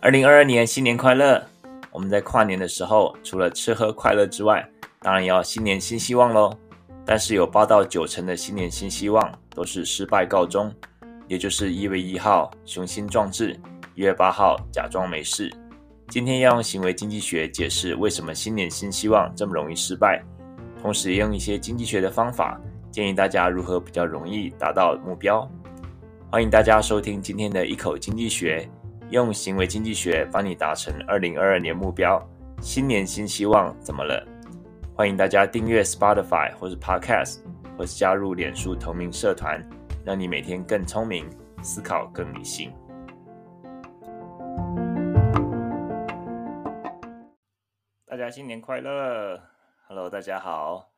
二零二二年新年快乐！我们在跨年的时候，除了吃喝快乐之外，当然要新年新希望喽。但是有八到九成的新年新希望都是失败告终，也就是一月一号雄心壮志，一月八号假装没事。今天要用行为经济学解释为什么新年新希望这么容易失败，同时也用一些经济学的方法，建议大家如何比较容易达到目标。欢迎大家收听今天的一口经济学，用行为经济学帮你达成二零二二年目标。新年新希望怎么了？欢迎大家订阅 Spotify 或是 Podcast，或是加入脸书同名社团，让你每天更聪明，思考更理性。大家新年快乐！Hello，大家好，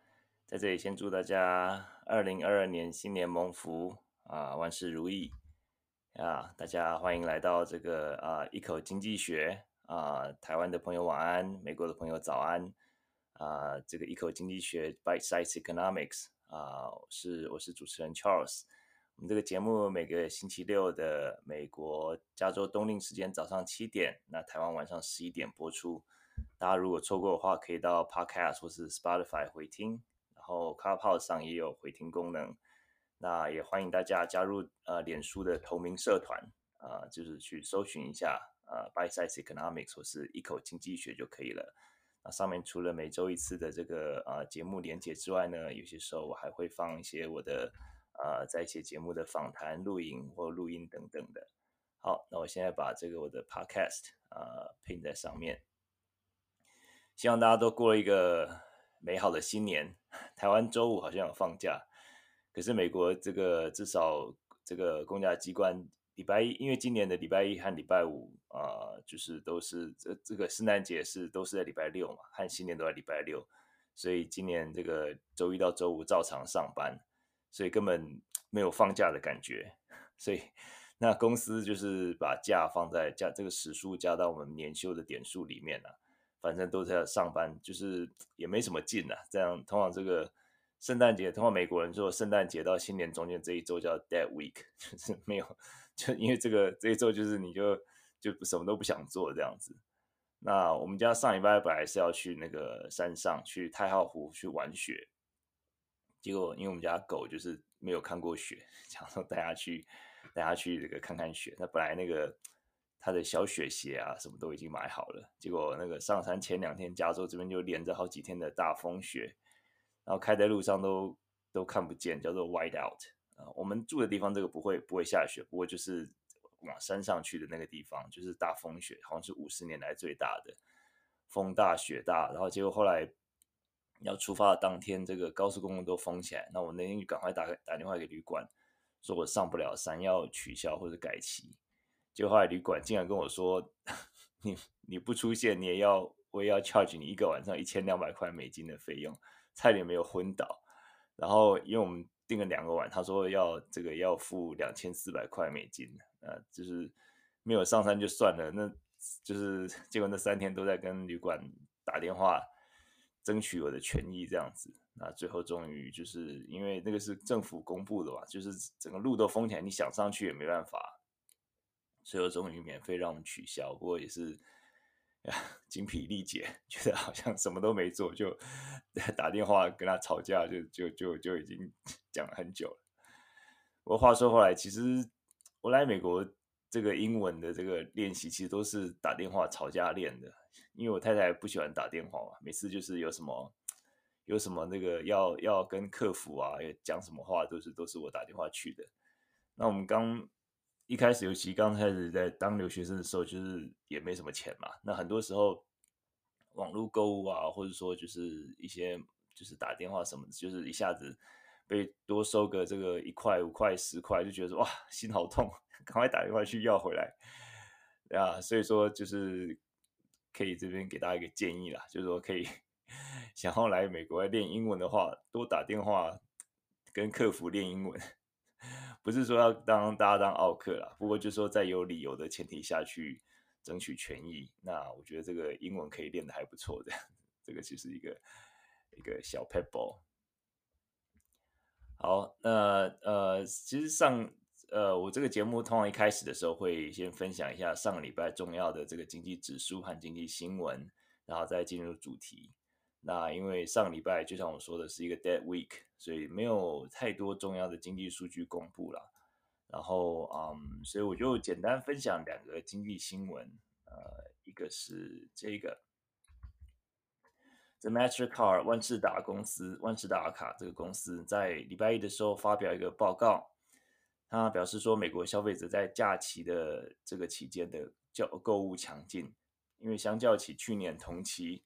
在这里先祝大家二零二二年新年蒙福啊，万事如意啊！大家欢迎来到这个啊一口经济学啊，台湾的朋友晚安，美国的朋友早安。啊，这个一口经济学 Bite Size Economics 啊，是我是主持人 Charles。我们这个节目每个星期六的美国加州冬令时间早上七点，那台湾晚上十一点播出。大家如果错过的话，可以到 Podcast 或是 Spotify 回听，然后 Clubhouse 上也有回听功能。那也欢迎大家加入呃脸书的同名社团啊，就是去搜寻一下呃 b y Size Economics 或是一口经济学就可以了。那上面除了每周一次的这个啊节目连结之外呢，有些时候我还会放一些我的啊在一些节目的访谈、录影或录音等等的。好，那我现在把这个我的 podcast 啊拼在上面，希望大家都过一个美好的新年。台湾周五好像有放假，可是美国这个至少这个公家机关。礼拜一，因为今年的礼拜一和礼拜五啊、就是都是这这个圣诞节是都是在礼拜六嘛，和新年都在礼拜六，所以今年这个周一到周五照常上班，所以根本没有放假的感觉。所以那公司就是把假放在加这个时数加到我们年休的点数里面了、反正都在上班，就是也没什么劲啊。这样通常这个圣诞节，通常美国人说圣诞节到新年中间这一周叫 Dead Week，就是没有。就因为这个这一周就是你就就什么都不想做这样子。那我们家上礼拜本来是要去那个山上去太浩湖去玩雪，结果因为我们家狗就是没有看过雪，想说带它去带它去这个看看雪。那本来那个他的小雪鞋啊什么都已经买好了，结果那个上山前两天加州这边就连着好几天的大风雪，然后开在路上都都看不见，叫做 white out。啊，我们住的地方这个不会不会下雪，不过就是往山上去的那个地方，就是大风雪，好像是五十年来最大的风大雪大。然后结果后来要出发的当天，这个高速公路都封起来。那我那天就赶快打打电话给旅馆，说我上不了山，要取消或者改期。就后来旅馆竟然跟我说，你你不出现，你也要我也要 charge 你一个晚上一千两百块美金的费用，差点没有昏倒。然后因为我们。订了两个晚，他说要这个要付两千四百块美金，啊，就是没有上山就算了，那就是结果那三天都在跟旅馆打电话争取我的权益这样子，那最后终于就是因为那个是政府公布的嘛，就是整个路都封起来，你想上去也没办法，最后终于免费让我们取消，不过也是。精疲力竭，觉得好像什么都没做，就 打电话跟他吵架，就就就就已经讲了很久了。不过话说回来，其实我来美国这个英文的这个练习，其实都是打电话吵架练的。因为我太太不喜欢打电话嘛，每次就是有什么有什么那个要要跟客服啊讲什么话，都是都是我打电话去的。那我们刚。一开始，尤其刚开始在当留学生的时候，就是也没什么钱嘛。那很多时候，网络购物啊，或者说就是一些就是打电话什么，就是一下子被多收个这个一块、五块、十块，就觉得哇，心好痛，赶快打电话去要回来。啊，所以说就是可以这边给大家一个建议啦，就是说可以想要来美国练英文的话，多打电话跟客服练英文。不是说要当大家当奥克啦，不过就是说在有理由的前提下去争取权益，那我觉得这个英文可以练得还不错的，这个其实一个一个小 pebble。好，那呃，其实上呃，我这个节目通常一开始的时候会先分享一下上个礼拜重要的这个经济指数和经济新闻，然后再进入主题。那因为上礼拜就像我说的是一个 dead week，所以没有太多重要的经济数据公布了。然后嗯，所以我就简单分享两个经济新闻，呃，一个是这个。The Mastercard 万事达公司，万事达卡这个公司在礼拜一的时候发表一个报告，他表示说，美国消费者在假期的这个期间的较购物强劲，因为相较起去年同期，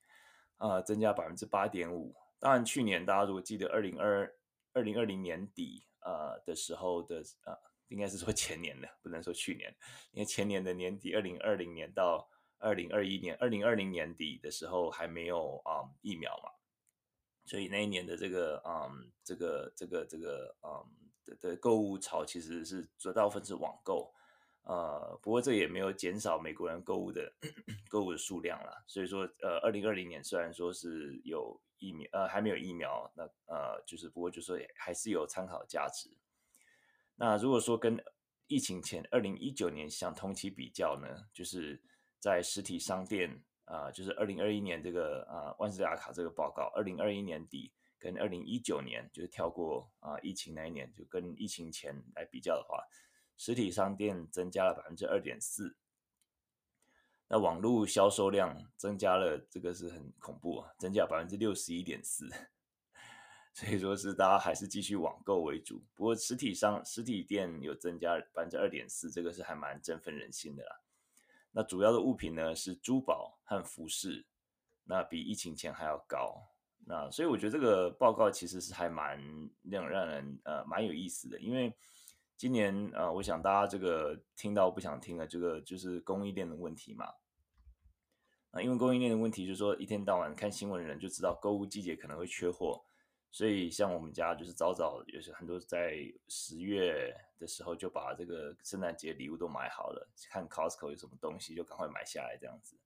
呃，增加百分之八点五。当然，去年大家如果记得二零二二零二零年底呃的时候的呃，应该是说前年的，不能说去年，因为前年的年底二零二零年到。二零二一年，二零二零年底的时候还没有啊、疫苗嘛，所以那一年的这个啊、嗯、这个这个这个啊、的的购物潮其实是主要分是网购，呃，不过这也没有减少美国人购物的购物的数量啦。所以说呃，二零二零年虽然说是有疫苗，呃，还没有疫苗，那呃就是不过就说还是有参考价值。那如果说跟疫情前二零一九年相同期比较呢，就是。在实体商店啊、呃，就是二零二一年这个啊、呃、万事达卡这个报告，二零二一年底跟二零一九年就是跳过啊、疫情那一年，就跟疫情前来比较的话，实体商店增加了百分之二点四，那网络销售量增加了，这个是很恐怖啊，增加百分之六十一点四，所以说是大家还是继续网购为主，不过实体商实体店有增加百分之二点四，这个是还蛮振奋人心的啦。那主要的物品呢是珠宝和服饰，那比疫情前还要高。那所以我觉得这个报告其实是还蛮让让人呃蛮有意思的，因为今年呃我想大家这个听到不想听的这个就是供应链的问题嘛。那因为供应链的问题，就是说一天到晚看新闻的人就知道购物季节可能会缺货。所以，像我们家就是早早，有些很多在十月的时候就把这个圣诞节礼物都买好了，看 Costco 有什么东西就赶快买下来这样子。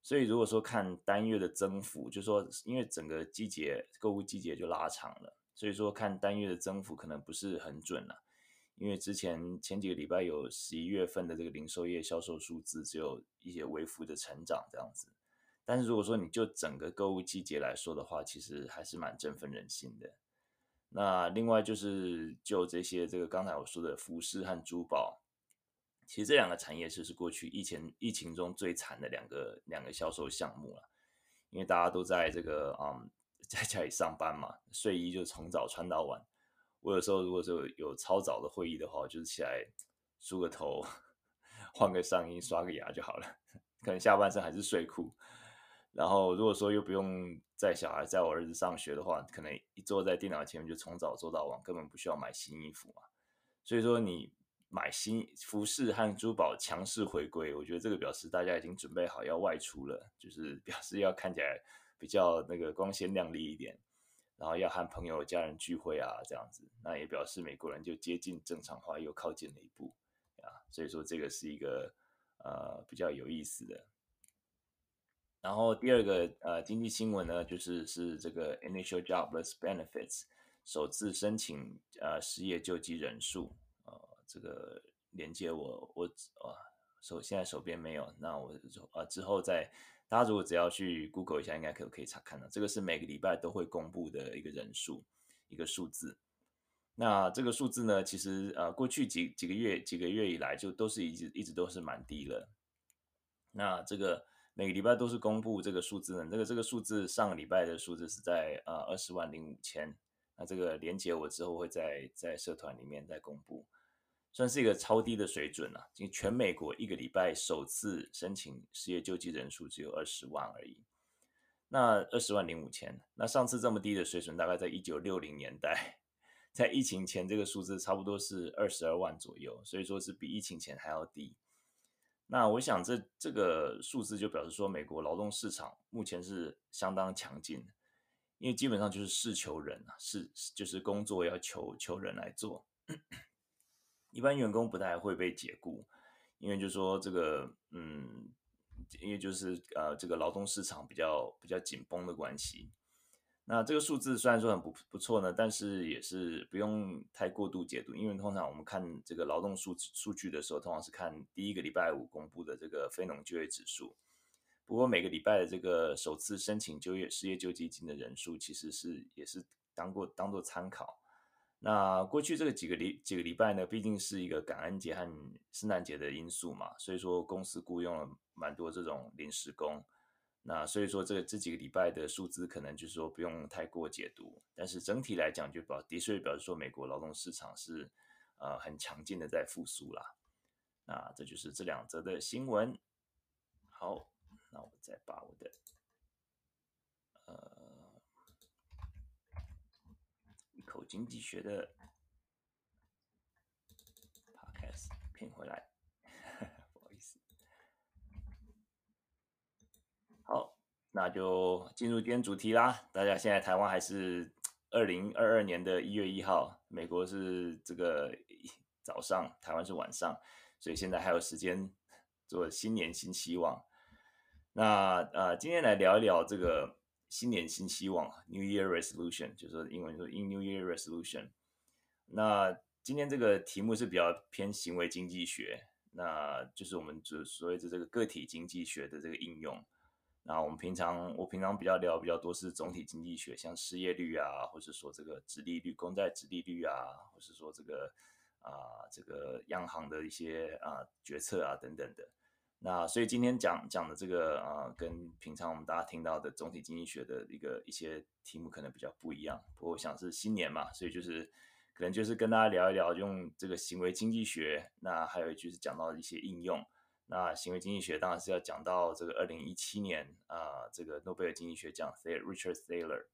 所以，如果说看单月的增幅，就说因为整个季节购物季节就拉长了，所以说看单月的增幅可能不是很准了。因为之前前几个礼拜有十一月份的这个零售业销售数字，只有一些微幅的成长这样子。但是如果说你就整个购物季节来说的话，其实还是蛮振奋人心的。那另外就是就这些这个刚才我说的服饰和珠宝，其实这两个产业就是过去疫情疫情中最惨的两个两个销售项目了，因为大家都在这个嗯 在家里上班嘛，睡衣就从早穿到晚。我有时候如果说有超早的会议的话，就是起来梳个头，换个上衣，刷个牙就好了，可能下半身还是睡裤。然后，如果说又不用载小孩、载我儿子上学的话，可能一坐在电脑前面就从早坐到晚，根本不需要买新衣服嘛。所以说，你买新服饰和珠宝强势回归，我觉得这个表示大家已经准备好要外出了，就是表示要看起来比较那个光鲜亮丽一点，然后要和朋友、家人聚会啊，这样子，那也表示美国人就接近正常化又靠近了一步啊。所以说，这个是一个呃比较有意思的。然后第二个呃经济新闻呢，就是是这个 Initial Jobless Benefits 首次申请呃失业救济人数，呃这个连接我我啊手现在手边没有，那我呃之后再大家如果只要去 Google 一下，应该可可以查看到，这个是每个礼拜都会公布的一个人数一个数字。那这个数字呢，其实呃过去几几个月几个月以来就都是一直一直都是蛮低了。那这个。每个礼拜都是公布这个数字呢，这个这个数字上个礼拜的数字是在呃二十万零五千，那这个连接我之后会在在社团里面再公布，算是一个超低的水准了。因为全美国一个礼拜首次申请失业救济人数只有二十万而已，那二十万零五千，那上次这么低的水准大概在一九六零年代，在疫情前这个数字差不多是二十二万左右，所以说是比疫情前还要低。那我想这这个数字就表示说，美国劳动市场目前是相当强劲的，因为基本上就是事求人啊，是就是工作要求求人来做，一般员工不太会被解雇，因为就是说这个嗯，因为就是呃这个劳动市场比较比较紧绷的关系。那这个数字虽然说很不不错呢，但是也是不用太过度解读，因为通常我们看这个劳动数数据的时候，通常是看第一个礼拜五公布的这个非农就业指数。不过每个礼拜的这个首次申请就业失业救济金的人数，其实是也是当过当做参考。那过去这个几个礼几个礼拜呢，毕竟是一个感恩节和圣诞节的因素嘛，所以说公司雇佣了蛮多这种临时工。那所以说，这个这几个礼拜的数字可能就是说不用太过解读，但是整体来讲，就表的确表示说美国劳动市场是呃很强劲的在复苏啦。那这就是这两则的新闻。好，那我再把我的呃一口经济学的 podcast 拼回来。那就进入今天主题啦。大家现在台湾还是二零二二年的一月一号，美国是这个 早上，台湾是晚上，所以现在还有时间做新年新希望。那呃，今天来聊一聊这个新年新希望 （New Year Resolution），就是英文说 “In New Year Resolution”。那今天这个题目是比较偏行为经济学，那就是我们就所谓的这个个体经济学的这个应用。那我们平常，我平常比较聊比较多是总体经济学，像失业率啊，或者说这个殖利率、公债殖利率啊，或是说这个啊、这个央行的一些啊、决策啊等等的。那所以今天讲讲的这个啊、跟平常我们大家听到的总体经济学的一个一些题目可能比较不一样。不过我想是新年嘛，所以就是可能就是跟大家聊一聊用这个行为经济学，那还有就是讲到一些应用。那行为经济学当然是要讲到这个二零一七年啊、这个诺贝尔经济学奖 Richard Thaler。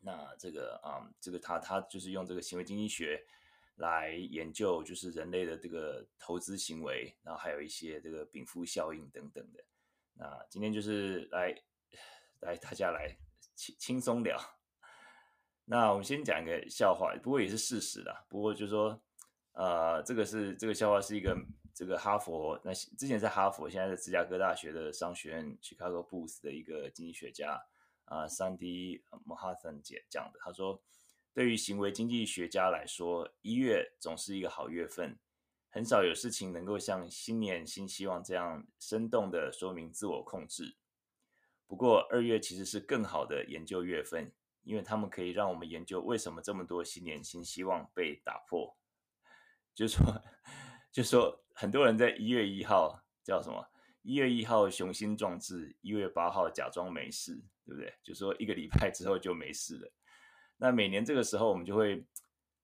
那这个啊、这个他他就是用这个行为经济学来研究，就是人类的这个投资行为，然后还有一些这个禀赋效应等等的。那今天就是来来大家来轻轻松聊。那我们先讲一个笑话，不过也是事实啦。不过就是说，呃，这个是这个笑话是一个。这个哈佛，那之前在哈佛，现在在芝加哥大学的商学院 Chicago Booth 的一个经济学家啊，Sandy Mahathan 姐讲的。他说，对于行为经济学家来说，一月总是一个好月份，很少有事情能够像新年新希望这样生动的说明自我控制。不过，二月其实是更好的研究月份，因为他们可以让我们研究为什么这么多新年新希望被打破。就说。就说很多人在一月一号叫什么？一月一号雄心壮志，一月八号假装没事，对不对？就说一个礼拜之后就没事了。那每年这个时候，我们就会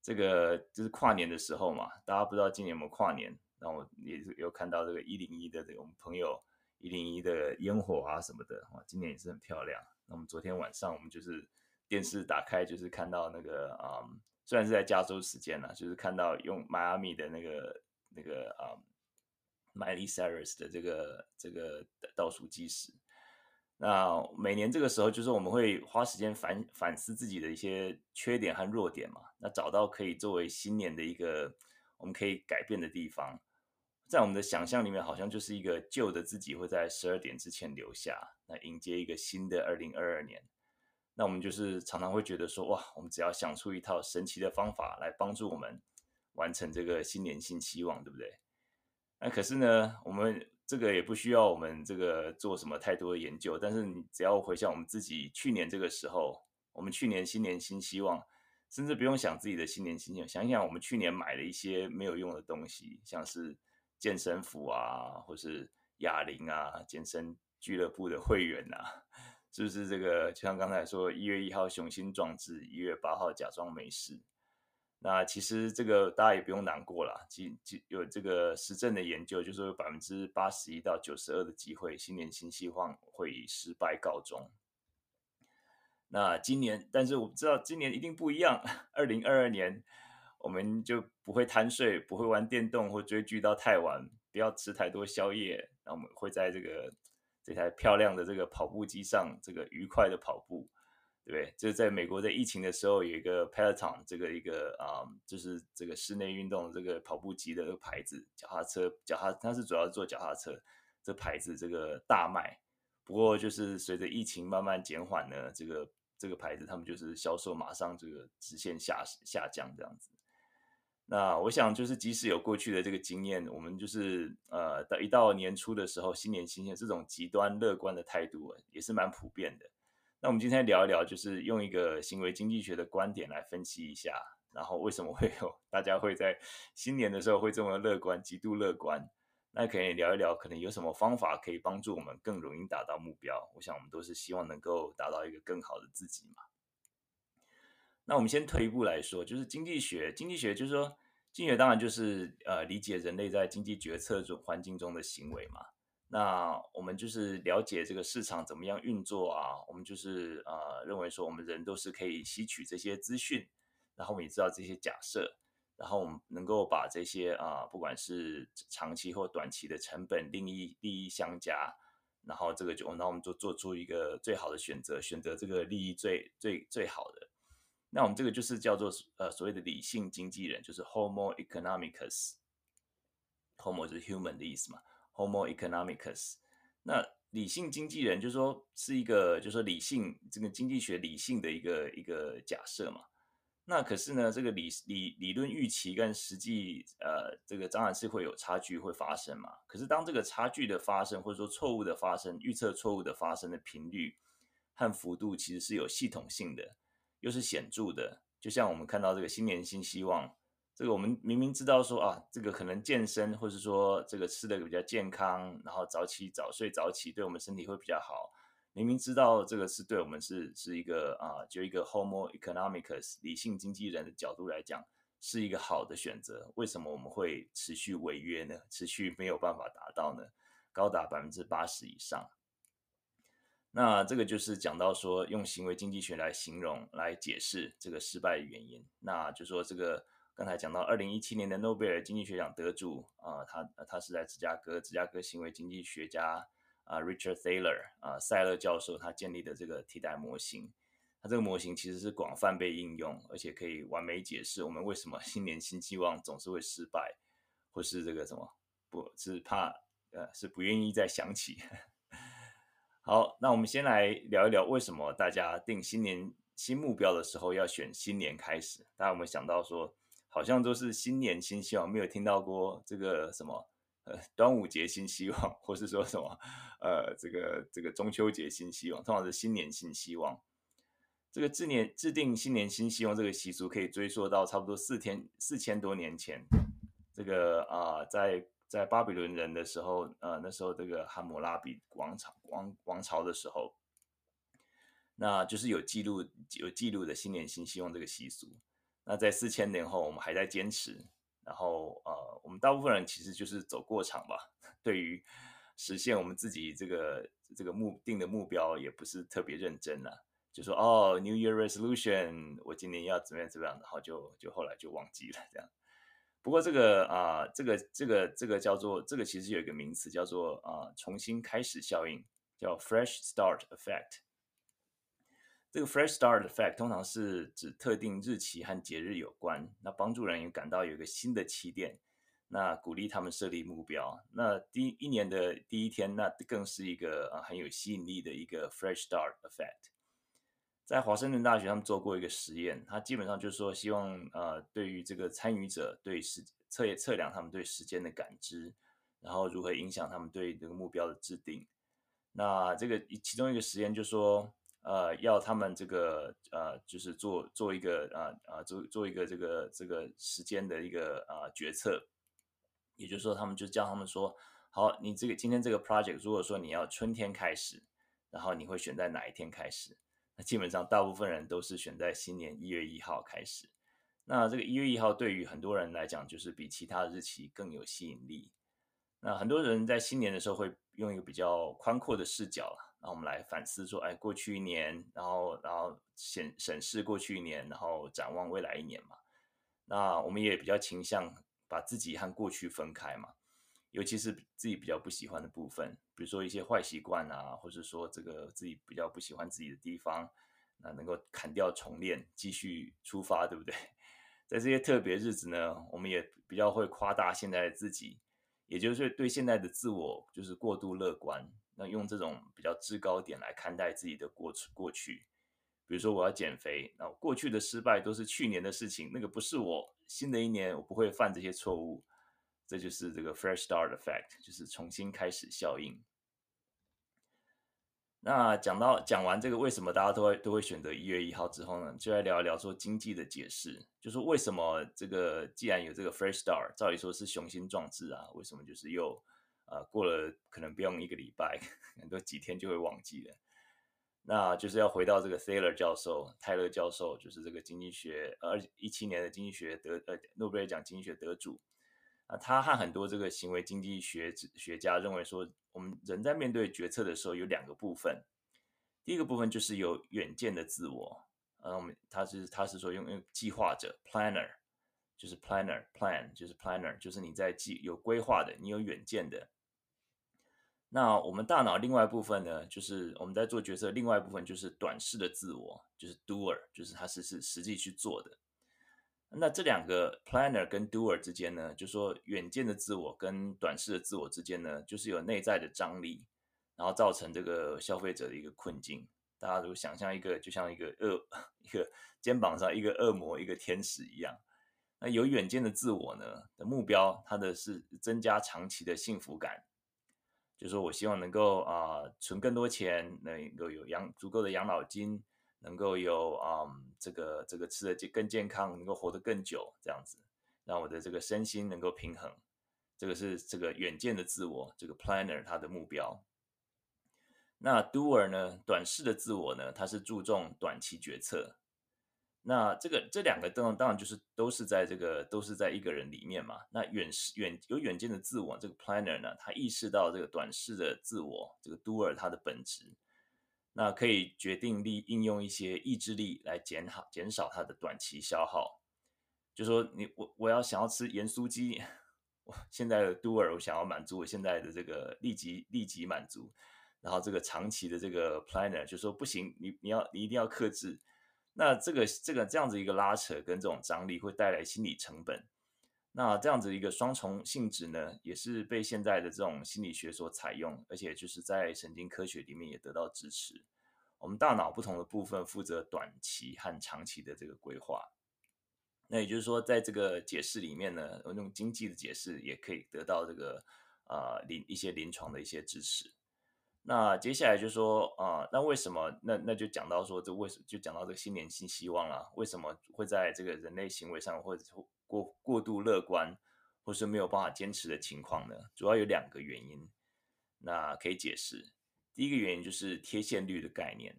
这个就是跨年的时候嘛。大家不知道今年有没有跨年？那我也是有看到这个一零一的这个我们朋友一零一的烟火啊什么的，哇，今年也是很漂亮。那我们昨天晚上我们就是电视打开，就是看到那个啊、嗯，虽然是在加州时间了，就是看到用迈阿密的那个。那个啊，Miley Cyrus 的这个这个倒数计时，那每年这个时候，就是我们会花时间反反思自己的一些缺点和弱点嘛，那找到可以作为新年的一个我们可以改变的地方，在我们的想象里面，好像就是一个旧的自己会在十二点之前留下，那迎接一个新的二零二二年。那我们就是常常会觉得说，哇，我们只要想出一套神奇的方法来帮助我们。完成这个新年新希望，对不对？那可是呢，我们这个也不需要我们这个做什么太多的研究。但是你只要回想我们自己去年这个时候，我们去年新年新希望，甚至不用想自己的新年新希望，想想我们去年买了一些没有用的东西，像是健身服啊，或是哑铃啊，健身俱乐部的会员啊，是不是这个？就像刚才说，一月一号雄心壮志，一月八号假装没事。那其实这个大家也不用难过了，其其有这个实证的研究，就是有百分之八十一到九十二的机会，新年新希望会以失败告终。那今年，但是我不知道今年一定不一样。二零二二年，我们就不会贪睡，不会玩电动或追剧到太晚，不要吃太多宵夜。那我们会在这个这台漂亮的这个跑步机上，这个愉快的跑步。对不对？就是在美国，在疫情的时候，有一个 Peloton 这个一个啊、就是这个室内运动这个跑步机的牌子，脚踏车，脚踏它是主要做脚踏车，这牌子这个大卖。不过就是随着疫情慢慢减缓呢，这个这个牌子，他们就是销售马上这个直线下下降这样子。那我想就是即使有过去的这个经验，我们就是呃，到一到年初的时候，新年新鲜，这种极端乐观的态度也是蛮普遍的。那我们今天聊一聊，就是用一个行为经济学的观点来分析一下，然后为什么会有大家会在新年的时候会这么乐观，极度乐观？那可以聊一聊，可能有什么方法可以帮助我们更容易达到目标？我想我们都是希望能够达到一个更好的自己嘛。那我们先退一步来说，就是经济学，经济学就是说，经济学当然就是呃理解人类在经济决策中环境中的行为嘛。那我们就是了解这个市场怎么样运作啊，我们就是呃认为说我们人都是可以吸取这些资讯，然后我们也知道这些假设，然后我们能够把这些啊、不管是长期或短期的成本利益利益相加，然后这个就那我们就做出一个最好的选择，选择这个利益最最最好的。那我们这个就是叫做呃所谓的理性经纪人，就是 Homo economicus，Homo 是 human 的意思嘛。Homo economicus，那理性经济人就是说是一个，就是说理性这个经济学理性的一个一个假设嘛。那可是呢，这个理理理论预期跟实际呃，这个当然是会有差距会发生嘛。可是当这个差距的发生，或者说错误的发生，预测错误的发生的频率和幅度，其实是有系统性的，又是显著的。就像我们看到这个新年新希望。这个我们明明知道说啊，这个可能健身，或是说这个吃的比较健康，然后早起早睡早起，对我们身体会比较好。明明知道这个是对我们是是一个啊，就一个 Homo economicus 理性经济人的角度来讲，是一个好的选择。为什么我们会持续违约呢？持续没有办法达到呢？高达百分之八十以上。那这个就是讲到说，用行为经济学来形容、来解释这个失败的原因。那就说这个。刚才讲到，二零一七年的诺贝尔经济学奖得主啊、他他是在芝加哥，芝加哥行为经济学家啊、，Richard Thaler 啊、呃，塞勒教授他建立的这个替代模型，他这个模型其实是广泛被应用，而且可以完美解释我们为什么新年新期望总是会失败，或是这个什么不是怕呃是不愿意再想起。好，那我们先来聊一聊为什么大家定新年新目标的时候要选新年开始？大家有没有想到说？好像都是新年新希望，没有听到过这个什么呃端午节新希望，或是说什么呃这个这个中秋节新希望，通常是新年新希望。这个制年制定新年新希望这个习俗可以追溯到差不多四天四千多年前，这个啊、在在巴比伦人的时候，呃那时候这个汉谟拉比王朝王王朝的时候，那就是有记录有记录的新年新希望这个习俗。那在四千年后，我们还在坚持，然后呃，我们大部分人其实就是走过场吧。对于实现我们自己这个这个目定的目标，也不是特别认真了，就说哦，New Year Resolution，我今年要怎么样怎么样，然后就就后来就忘记了这样。不过这个啊、这个这个这个叫做这个其实有一个名词叫做啊、重新开始效应，叫 Fresh Start Effect。这个 fresh start effect 通常是指特定日期和节日有关，那帮助人员感到有一个新的起点，那鼓励他们设立目标。那第一年的第一天，那更是一个啊很有吸引力的一个 fresh start effect。在华盛顿大学，他们做过一个实验，他基本上就是说，希望呃对于这个参与者对时测测量他们对时间的感知，然后如何影响他们对这个目标的制定。那这个其中一个实验就说。呃，要他们这个呃，就是做做一个呃呃做做一个这个这个时间的一个呃决策，也就是说，他们就叫他们说，好，你这个今天这个 project，如果说你要春天开始，然后你会选在哪一天开始？那基本上大部分人都是选在新年一月一号开始。那这个一月一号对于很多人来讲，就是比其他日期更有吸引力。那很多人在新年的时候会用一个比较宽阔的视角。然后我们来反思说，哎，过去一年，然后，然后审审视过去一年，然后展望未来一年嘛。那我们也比较倾向把自己和过去分开嘛，尤其是自己比较不喜欢的部分，比如说一些坏习惯啊，或者说这个自己比较不喜欢自己的地方，那能够砍掉重练，继续出发，对不对？在这些特别日子呢，我们也比较会夸大现在的自己，也就是对现在的自我就是过度乐观。那用这种比较制高点来看待自己的过去过去，比如说我要减肥，那过去的失败都是去年的事情，那个不是我，新的一年我不会犯这些错误，这就是这个 fresh start effect，就是重新开始效应。那讲到讲完这个为什么大家都会都会选择一月一号之后呢，就来聊一聊说经济的解释，就说为什么这个既然有这个 fresh start，照理说是雄心壮志啊，为什么就是又呃过了可能不用一个礼拜，很多几天就会忘记了。那就是要回到这个 Thaler 教授，泰勒教授，就是这个经济学，呃，一七年的经济学得呃诺贝尔奖经济学得主。啊，他和很多这个行为经济学学家认为说，我们人在面对决策的时候有两个部分。第一个部分就是有远见的自我，呃，我们他是他是说用用计划者 planner，就是 planner plan 就是 planner，就是你在计有规划的，你有远见的。那我们大脑另外一部分呢，就是我们在做决策，另外一部分就是短视的自我，就是 doer，就是他是是实际去做的。那这两个 planner 跟 doer 之间呢，就说远见的自我跟短视的自我之间呢，就是有内在的张力，然后造成这个消费者的一个困境。大家都想象一个，就像一个恶 一个肩膀上一个恶魔，一个天使一样。那有远见的自我呢的目标，它的是增加长期的幸福感。就是说我希望能够啊、存更多钱，能够有养足够的养老金，能够有啊、这个这个吃的更健康，能够活得更久，这样子让我的这个身心能够平衡。这个是这个远见的自我，这个 planner 他的目标。那 doer 呢，短视的自我呢，他是注重短期决策。那这个这两个当当然就是都是在这个都是在一个人里面嘛。那远视远有远见的自我，这个 planner 呢，他意识到这个短视的自我，这个 doer 它的本质，那可以决定力应用一些意志力来减好减少它的短期消耗。就说你我我要想要吃盐酥鸡，我现在的 doer 我想要满足我现在的这个立即立即满足，然后这个长期的这个 planner 就说不行，你你要你一定要克制。那这个这个这样子一个拉扯跟这种张力会带来心理成本，那这样子一个双重性质呢，也是被现在的这种心理学所采用，而且就是在神经科学里面也得到支持。我们大脑不同的部分负责短期和长期的这个规划。那也就是说，在这个解释里面呢，用经济的解释也可以得到这个啊临、一些临床的一些支持。那接下来就说啊、那为什么？那那就讲到说，这为什么就讲到这个新年新希望了？为什么会在这个人类行为上或者过过度乐观，或是没有办法坚持的情况呢？主要有两个原因，那可以解释。第一个原因就是贴现率的概念。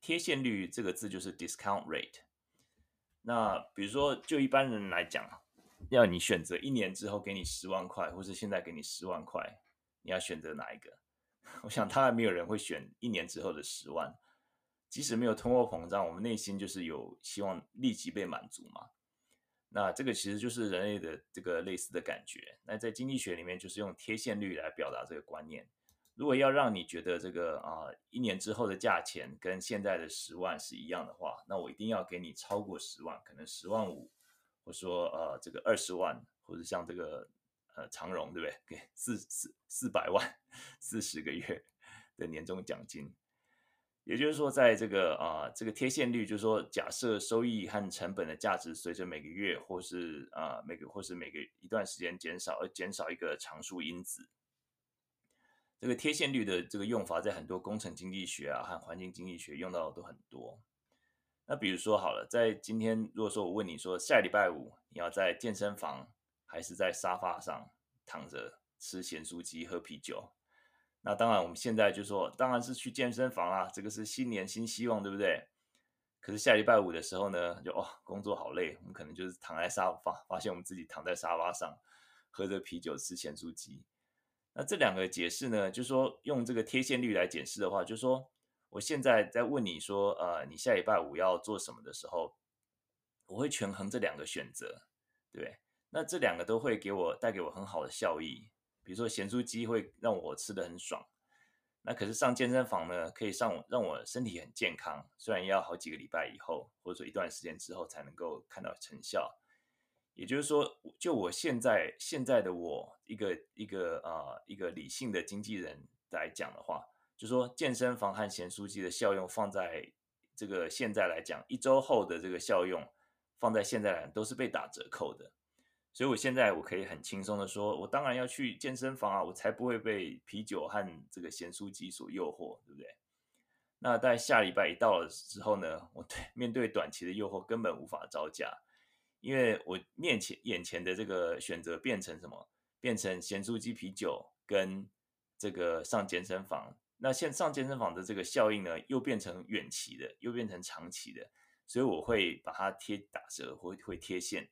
贴现率这个字就是 discount rate。那比如说，就一般人来讲，要你选择一年之后给你十万块，或是现在给你十万块，你要选择哪一个？我想，他还没有人会选一年之后的十万，即使没有通货膨胀，我们内心就是有希望立即被满足嘛。那这个其实就是人类的这个类似的感觉。那在经济学里面，就是用贴现率来表达这个观念。如果要让你觉得这个啊一年之后的价钱跟现在的十万是一样的话，那我一定要给你超过十万，可能十万五，或者说呃这个二十万，或者像这个。呃，长荣对不对？给四四四百万，四十个月的年终奖金，也就是说，在这个啊、这个贴现率，就是说，假设收益和成本的价值随着每个月或是啊、每个或是每个一段时间减少，而减少一个常数因子。这个贴现率的这个用法，在很多工程经济学啊和环境经济学用到的都很多。那比如说好了，在今天，如果说我问你说，下礼拜五你要在健身房，还是在沙发上躺着吃咸酥鸡、喝啤酒。那当然，我们现在就说，当然是去健身房啦。这个是新年新希望，对不对？可是下礼拜五的时候呢，就哦，工作好累，我们可能就是躺在沙发，发现我们自己躺在沙发上，喝着啤酒吃咸酥鸡。那这两个解释呢，就说用这个贴现率来解释的话，就说我现在在问你说，呃，你下礼拜五要做什么的时候，我会权衡这两个选择，对不对？那这两个都会给我带给我很好的效益，比如说咸酥鸡会让我吃得很爽，那可是上健身房呢，可以上我让我身体很健康，虽然要好几个礼拜以后，或者说一段时间之后才能够看到成效。也就是说，就我现在现在的我一个一个啊、一个理性的经纪人来讲的话，就说健身房和咸酥鸡的效用放在这个现在来讲，一周后的这个效用放在现在来讲都是被打折扣的。所以我现在我可以很轻松的说，我当然要去健身房啊，我才不会被啤酒和这个咸酥鸡所诱惑，对不对？那在下礼拜一到了之后呢，我对面对短期的诱惑根本无法招架，因为我面前眼前的这个选择变成什么？变成咸酥鸡、啤酒跟这个上健身房。那现上健身房的这个效应呢，又变成远期的，又变成长期的，所以我会把它贴打折，会会贴现。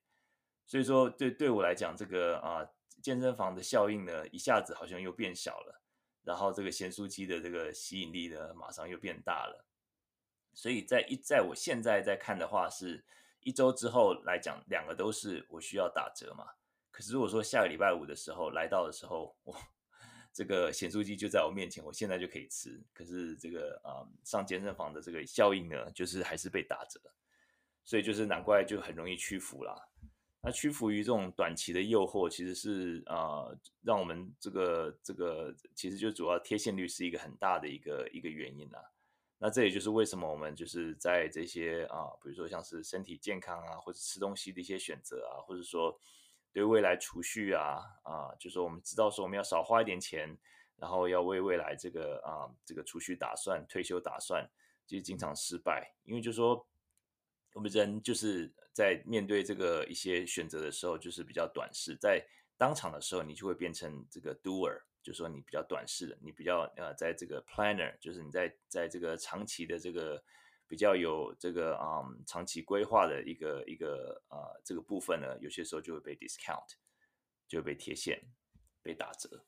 所以说，对对我来讲，这个啊健身房的效应呢，一下子好像又变小了，然后这个咸酥鸡的这个吸引力呢，马上又变大了。所以在一在我现在在看的话，是一周之后来讲，两个都是我需要打折嘛。可是如果说下个礼拜五的时候来到的时候，我这个咸酥鸡就在我面前，我现在就可以吃。可是这个啊上健身房的这个效应呢，就是还是被打折，所以就是难怪就很容易屈服啦。那屈服于这种短期的诱惑，其实是啊、让我们这个这个，其实就主要贴现率是一个很大的一个一个原因啦。那这也就是为什么我们就是在这些啊，比如说像是身体健康啊，或者吃东西的一些选择啊，或者说对未来储蓄啊啊，就是我们知道说我们要少花一点钱，然后要为未来这个啊这个储蓄打算、退休打算，其实经常失败，因为就是说。我们人就是在面对这个一些选择的时候，就是比较短视，在当场的时候，你就会变成这个 doer，就说你比较短视的，你比较呃，在这个 planner，就是你在在这个长期的这个比较有这个嗯长期规划的一个一个呃这个部分呢，有些时候就会被 discount，就会被贴现，被打折。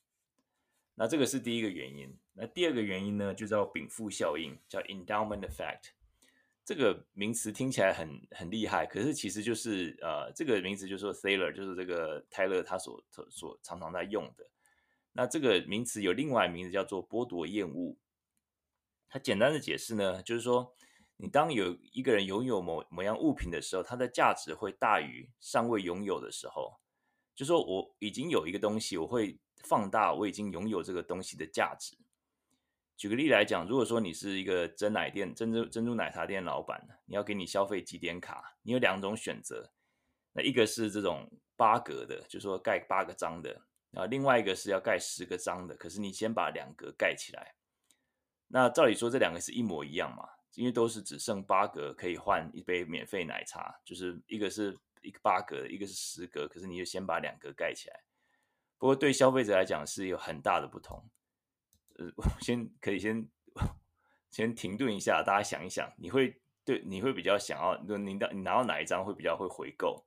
那这个是第一个原因。那第二个原因呢，就叫禀赋效应，叫 endowment effect。这个名词听起来很很厉害，可是其实就是呃，这个名词就是说 Thaler 就是这个泰勒他所所常常在用的。那这个名词有另外名字叫做剥夺厌恶。它简单的解释呢，就是说你当有一个人拥有某某样物品的时候，它的价值会大于尚未拥有的时候。就说我已经有一个东西，我会放大我已经拥有这个东西的价值。举个例来讲，如果说你是一个珍奶店、珍珠珍珠奶茶店老板，你要给你消费几点卡，你有两种选择。那一个是这种八格的，就说盖八个章的，啊，另外一个是要盖十个章的。可是你先把两格盖起来。那照理说这两个是一模一样嘛？因为都是只剩八格可以换一杯免费奶茶，就是一个是一个八格，一个是十格。可是你就先把两格盖起来。不过对消费者来讲是有很大的不同。呃，我 先可以先 先停顿一下，大家想一想，你会对你会比较想要，就你你拿到哪一张会比较会回购？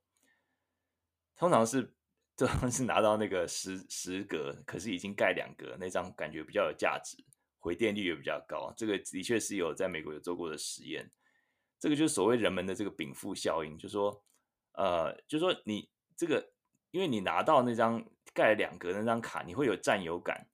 通常是通常是拿到那个十十格，可是已经盖两格那张，感觉比较有价值，回电率也比较高。这个的确是有在美国有做过的实验。这个就是所谓人们的这个禀赋效应，就说，呃，就说你这个，因为你拿到那张盖了两格那张卡，你会有占有感。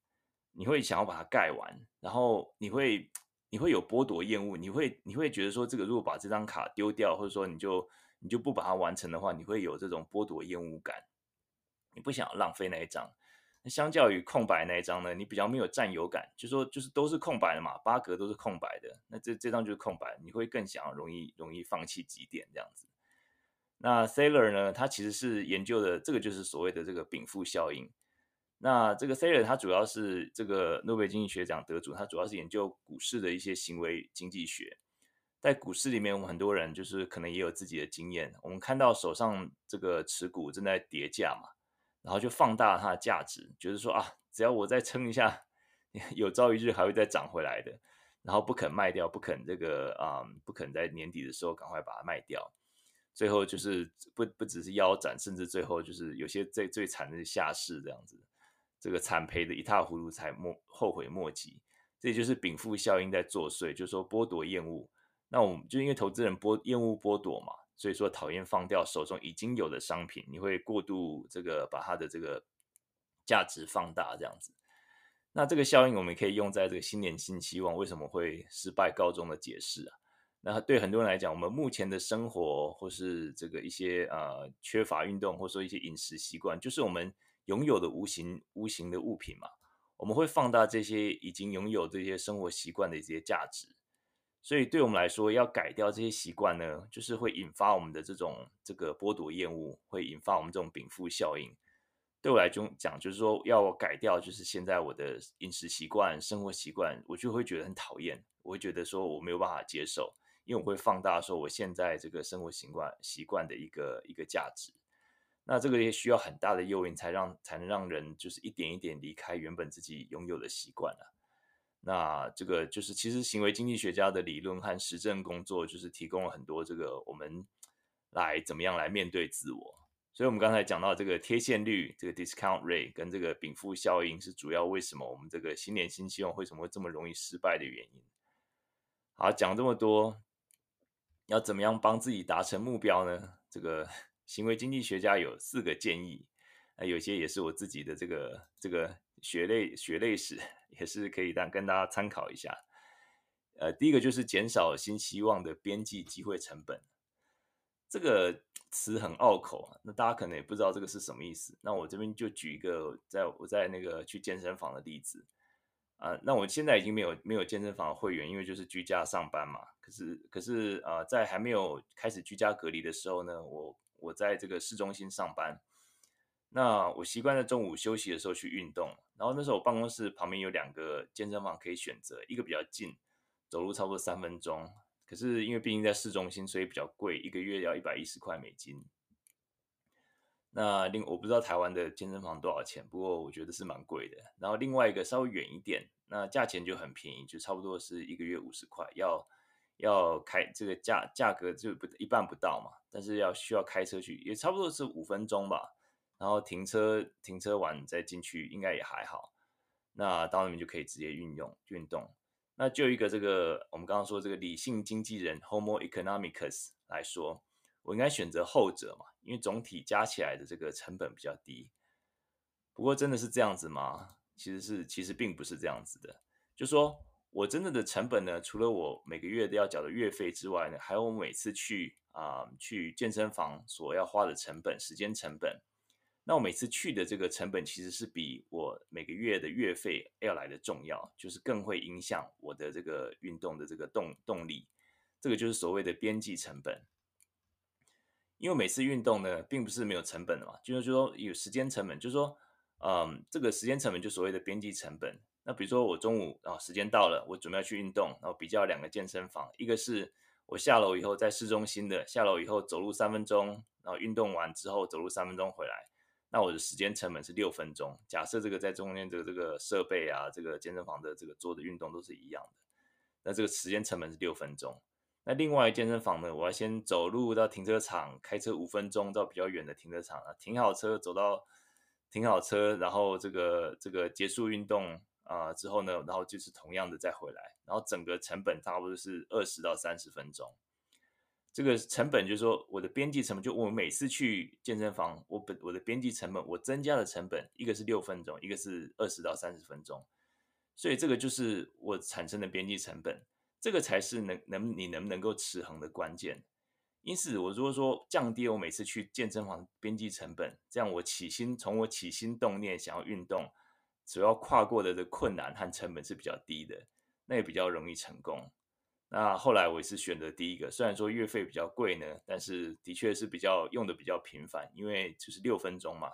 你会想要把它盖完，然后你会你会有剥夺厌恶，你会你会觉得说，这个如果把这张卡丢掉，或者说你就你就不把它完成的话，你会有这种剥夺厌恶感，你不想要浪费那一张。那相较于空白那一张呢，你比较没有占有感，就说就是都是空白的嘛，八格都是空白的，那这这张就是空白，你会更想要容易容易放弃几点这样子。那 Thaler 呢，他其实是研究的这个就是所谓的这个禀赋效应。那这个 Thaler 他主要是这个诺贝尔经济学奖得主，他主要是研究股市的一些行为经济学。在股市里面，我们很多人就是可能也有自己的经验。我们看到手上这个持股正在跌价嘛，然后就放大它的价值，觉得说啊，只要我再撑一下，有朝一日还会再涨回来的。然后不肯卖掉，不肯这个啊、嗯，不肯在年底的时候赶快把它卖掉。最后就是不不只是腰斩，甚至最后就是有些最最惨的是下市这样子。这个惨赔的一塌糊涂，才莫后悔莫及，这也就是禀赋效应在作祟，就是说剥夺厌恶。那我们就因为投资人剥厌恶剥夺嘛，所以说讨厌放掉手中已经有的商品，你会过度这个把它的这个价值放大这样子。那这个效应我们可以用在这个新年新期望为什么会失败告终的解释啊。那对很多人来讲，我们目前的生活或是这个一些呃缺乏运动，或者说一些饮食习惯，就是我们。拥有的无形无形的物品嘛，我们会放大这些已经拥有这些生活习惯的一些价值，所以对我们来说，要改掉这些习惯呢，就是会引发我们的这种这个剥夺厌恶，会引发我们这种禀赋效应。对我来讲，就是说要我改掉，就是现在我的饮食习惯、生活习惯，我就会觉得很讨厌，我会觉得说我没有办法接受，因为我会放大说我现在这个生活习惯习惯的一个一个价值。那这个也需要很大的诱因，才让才能让人就是一点一点离开原本自己拥有的习惯啊。那这个就是，其实行为经济学家的理论和实证工作，就是提供了很多这个我们来怎么样来面对自我。所以，我们刚才讲到这个贴现率，这个 discount rate 跟这个禀赋效应，是主要为什么我们这个新年新希望为什么会这么容易失败的原因。好，讲这么多，要怎么样帮自己达成目标呢？这个行为经济学家有四个建议，那有些也是我自己的这个这个血泪血泪史。也是可以让跟大家参考一下。呃，第一个就是减少新希望的边际机会成本，这个词很拗口啊，那大家可能也不知道这个是什么意思。那我这边就举一个在我在那个去健身房的例子啊，那我现在已经没有没有健身房会员，因为就是居家上班嘛。可是可是啊，在还没有开始居家隔离的时候呢，我我在这个市中心上班。那我习惯在中午休息的时候去运动，然后那时候我办公室旁边有两个健身房可以选择，一个比较近，走路差不多三分钟，可是因为毕竟在市中心，所以比较贵，一个月要一百一十块美金。那另我不知道台湾的健身房多少钱，不过我觉得是蛮贵的。然后另外一个稍微远一点，那价钱就很便宜，就差不多是一个月五十块，要要开这个价价格就不一半不到嘛，但是要需要开车去，也差不多是五分钟吧。然后停车停车完再进去应该也还好，那到那边就可以直接运用运动。那就一个这个我们刚刚说这个理性经纪人 Homo economicus 来说，我应该选择后者嘛，因为总体加起来的这个成本比较低。不过真的是这样子吗？其实是其实并不是这样子的。就说我真正的成本呢，除了我每个月都要缴的月费之外呢，还有我每次去啊、去健身房所要花的成本、时间成本。那我每次去的这个成本，其实是比我每个月的月费要来的重要，就是更会影响我的这个运动的这个动动力。这个就是所谓的边际成本。因为每次运动呢，并不是没有成本的嘛，就是说有时间成本，就是说，嗯，这个时间成本就所谓的边际成本。那比如说我中午啊时间到了，我准备要去运动，然后比较两个健身房，一个是我下楼以后在市中心的，下楼以后走路三分钟，然后运动完之后走路三分钟回来。那我的时间成本是六分钟。假设这个在中间这个这个设备啊，这个健身房的这个做的运动都是一样的，那这个时间成本是六分钟。那另外一健身房呢，我要先走路到停车场，开车五分钟到比较远的停车场啊，停好车走到停好车，然后这个这个结束运动啊、之后呢，然后就是同样的再回来，然后整个成本差不多是二十到三十分钟。这个成本就是说，我的边际成本，就我每次去健身房，我本我的边际成本，我增加的成本，一个是六分钟，一个是二十到三十分钟，所以这个就是我产生的边际成本，这个才是能能你能不能够持恒的关键。因此，我如果说降低我每次去健身房边际成本，这样我起心从我起心动念想要运动，主要跨过的的困难和成本是比较低的，那也比较容易成功。那后来我也是选择第一个，虽然说月费比较贵呢，但是的确是比较用的比较频繁，因为就是六分钟嘛，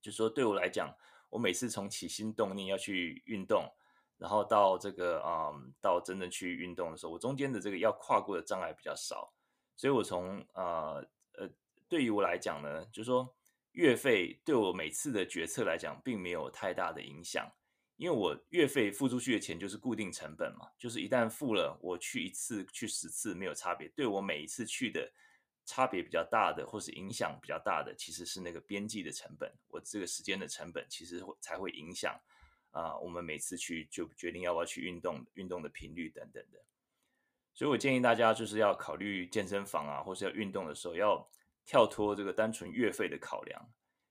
就说对我来讲，我每次从起心动念要去运动，然后到这个嗯，到真正去运动的时候，我中间的这个要跨过的障碍比较少，所以我从呃呃，对于我来讲呢，就说月费对我每次的决策来讲，并没有太大的影响。因为我月费付出去的钱就是固定成本嘛，就是一旦付了，我去一次去十次没有差别。对我每一次去的差别比较大的，或是影响比较大的，其实是那个边际的成本，我这个时间的成本，其实才会影响啊、我们每次去就决定要不要去运动，运动的频率等等的。所以我建议大家就是要考虑健身房啊，或是要运动的时候，要跳脱这个单纯月费的考量。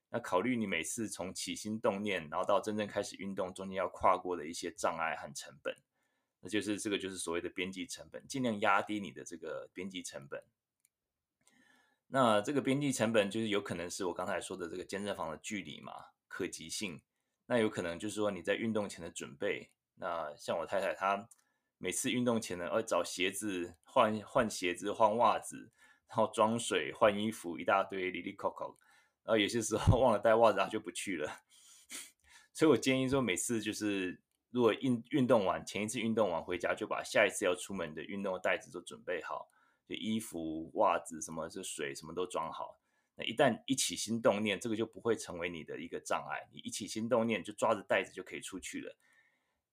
那考虑你每次从起心动念，然后到真正开始运动中间要跨过的一些障碍和成本，那就是这个就是所谓的边际成本，尽量压低你的这个边际成本。那这个边际成本就是有可能是我刚才说的这个健身房的距离嘛，可及性。那有可能就是说你在运动前的准备。那像我太太她每次运动前呢，要找鞋子换换鞋子换袜子，然后装水换衣服一大堆，里里扣扣。然后有些时候 忘了带袜子，他就不去了。所以我建议说，每次就是如果运运动完前一次运动完回家，就把下一次要出门的运动袋子都准备好，就衣服、袜子什么是水什么都装好。那一旦一起心动念，这个就不会成为你的一个障碍。你一起心动念，就抓着袋子就可以出去了。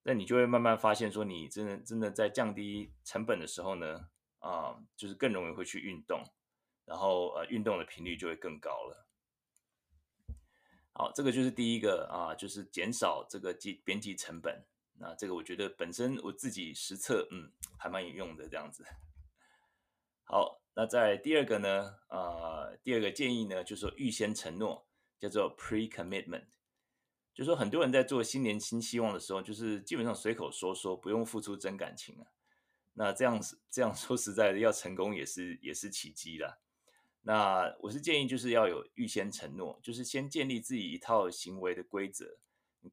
那你就会慢慢发现，说你真的真的在降低成本的时候呢，啊、就是更容易会去运动，然后呃，运动的频率就会更高了。好，这个就是第一个啊、就是减少这个记编辑成本。那这个我觉得本身我自己实测，嗯，还蛮有用的这样子。好，那在第二个呢，呃，第二个建议呢，就是说预先承诺，叫做 pre-commitment。就说很多人在做新年新希望的时候，就是基本上随口说说，不用付出真感情啊。那这样是这样说实在的，要成功也是也是奇迹啦。那我是建议就是要有预先承诺，就是先建立自己一套行为的规则，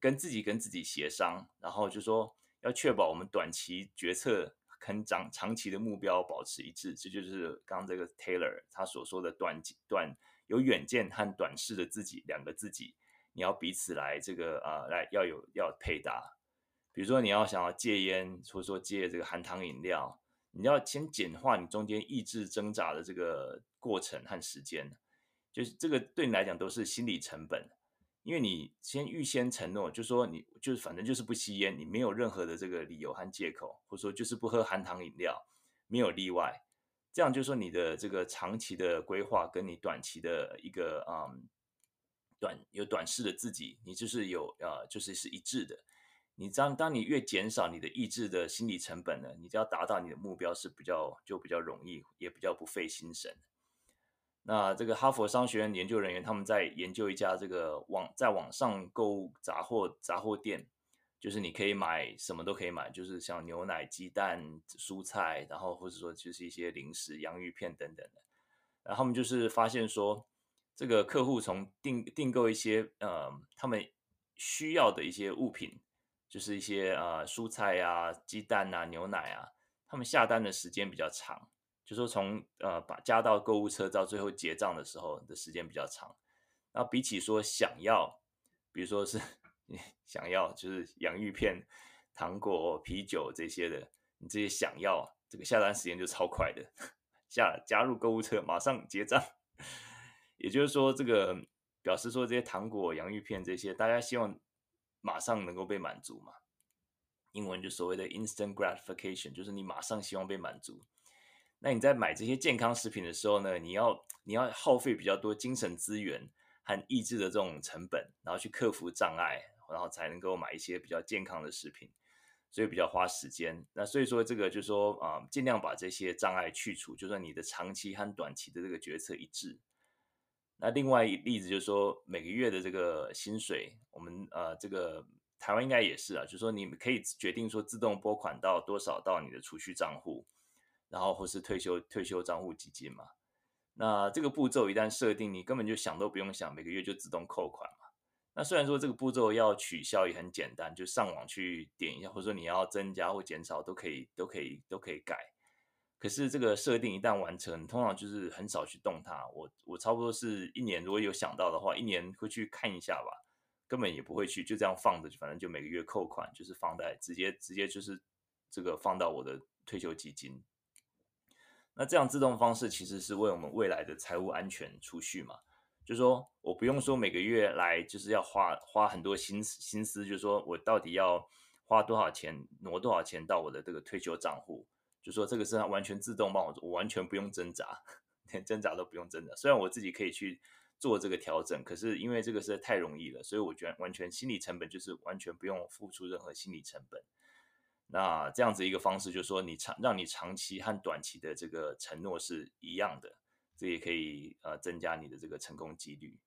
跟自己跟自己协商，然后就说要确保我们短期决策跟长长期的目标保持一致。这就是刚刚这个 Taylor 他所说的短短有远见和短视的自己两个自己。你要彼此来这个啊、呃，来要有要配搭。比如说你要想要戒烟，或者说戒这个含糖饮料，你要先简化你中间意志挣扎的这个过程和时间。就是这个对你来讲都是心理成本，因为你先预先承诺，就说你就是反正就是不吸烟，你没有任何的这个理由和借口，或者说就是不喝含糖饮料，没有例外。这样就是说你的这个长期的规划跟你短期的一个嗯。短有短视的自己，你就是有呃，就是是一致的。你当当你越减少你的意志的心理成本呢，你只要达到你的目标是比较就比较容易，也比较不费心神。那这个哈佛商学院研究人员他们在研究一家这个网在网上购物杂货杂货店，就是你可以买什么都可以买，就是像牛奶、鸡蛋、蔬菜，然后或者说就是一些零食、洋芋片等等的。然后他们就是发现说。这个客户从订订购一些呃他们需要的一些物品，就是一些呃蔬菜啊、鸡蛋啊、牛奶啊，他们下单的时间比较长，就说从呃把加到购物车到最后结账的时候的时间比较长。然后比起说想要，比如说是 想要就是洋芋片、糖果、啤酒这些的，你这些想要这个下单时间就超快的，下加入购物车马上结账。也就是说，这个表示说这些糖果、洋芋片这些，大家希望马上能够被满足嘛？英文就所谓的 instant gratification，就是你马上希望被满足。那你在买这些健康食品的时候呢，你要你要耗费比较多精神资源和意志的这种成本，然后去克服障碍，然后才能够买一些比较健康的食品，所以比较花时间。那所以说这个就是说啊，尽量把这些障碍去除，就算你的长期和短期的这个决策一致。那另外一例子就是说，每个月的这个薪水，我们呃，这个台湾应该也是啊，就是说你可以决定说自动拨款到多少到你的储蓄账户，然后或是退休退休账户基金嘛。那这个步骤一旦设定，你根本就想都不用想，每个月就自动扣款嘛。那虽然说这个步骤要取消也很简单，就上网去点一下，或者说你要增加或减少都可以，都可以，都可以改。可是这个设定一旦完成，通常就是很少去动它。我我差不多是一年，如果有想到的话，一年会去看一下吧，根本也不会去就这样放着，反正就每个月扣款，就是放贷直接直接就是这个放到我的退休基金。那这样自动方式其实是为我们未来的财务安全储蓄嘛，就说我不用说每个月来就是要花花很多心思心思，就是说我到底要花多少钱挪多少钱到我的这个退休账户。就说这个是完全自动帮我做，我完全不用挣扎，连挣扎都不用挣扎。虽然我自己可以去做这个调整，可是因为这个实在太容易了，所以我觉得完全心理成本就是完全不用付出任何心理成本。那这样子一个方式，就是说你长让你长期和短期的这个承诺是一样的，这也可以呃增加你的这个成功几率。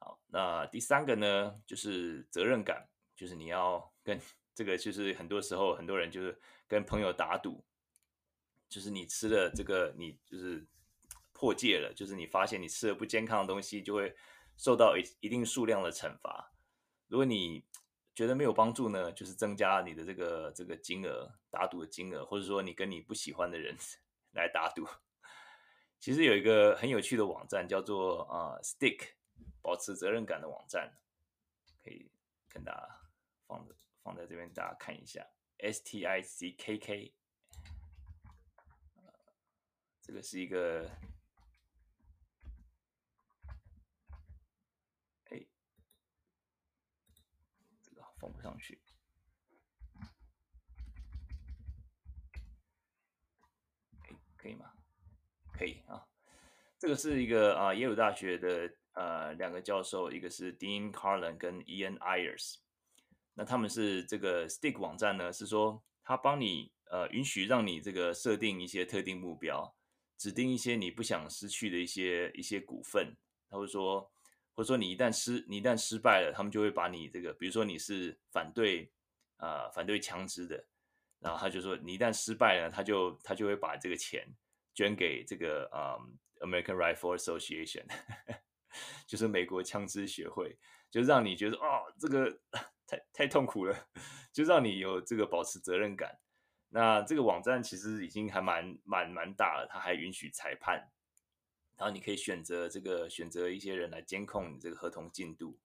好，那第三个呢，就是责任感，就是你要跟。这个就是很多时候很多人就是跟朋友打赌，就是你吃了这个，你就是破戒了，就是你发现你吃了不健康的东西，就会受到一一定数量的惩罚。如果你觉得没有帮助呢，就是增加你的这个这个金额打赌的金额，或者说你跟你不喜欢的人 来打赌。其实有一个很有趣的网站叫做啊、Stick，保持责任感的网站，可以跟大家放着放在这边，大家看一下 S T I C K K，这个是一个。哎，这个放不上去，可以可以吗？可以啊。这个是一个啊，耶鲁大学的呃两个教授，一个是 Dean Karlan 跟 Ian Ayers。那他们是这个 Stick 网站呢，是说他帮你呃允许让你这个设定一些特定目标，指定一些你不想失去的一些一些股份，他会说。或者说你一旦失你一旦失败了，他们就会把你这个，比如说你是反对啊、呃、反对枪支的，然后他就说你一旦失败了，他就他就会把这个钱捐给这个啊、American Rifle Association，就是美国枪支协会，就让你觉得哦这个太太痛苦了，就让你有这个保持责任感。那这个网站其实已经还蛮蛮蛮大了，它还允许裁判。然后你可以选择这个选择一些人来监控你这个合同进度，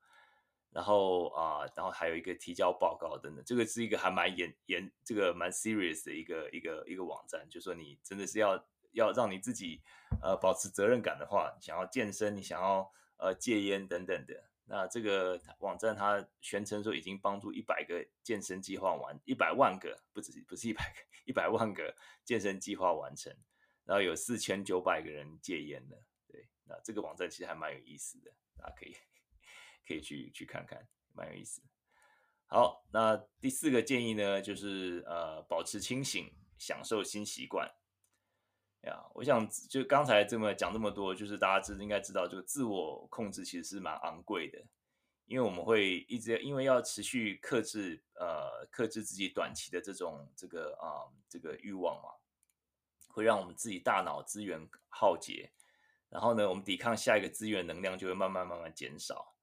然后啊、然后还有一个提交报告等等，这个是一个还蛮严严，这个蛮 serious 的一个一个一个网站，就说你真的是要要让你自己呃保持责任感的话，想要健身，你想要呃戒烟等等的，那这个网站它宣称说已经帮助一百个健身计划完一百万个，不止不是一百个一百万个健身计划完成。然后有四千九百个人戒烟的，对，那这个网站其实还蛮有意思的，大家可以可以去去看看，蛮有意思。好，那第四个建议呢，就是呃，保持清醒，享受新习惯。呀，我想就刚才这么讲这么多，就是大家知应该知道，这个自我控制其实是蛮昂贵的，因为我们会一直因为要持续克制呃克制自己短期的这种这个啊、这个欲望嘛。会让我们自己大脑资源耗竭，然后呢，我们抵抗下一个资源能量就会慢慢慢慢减少。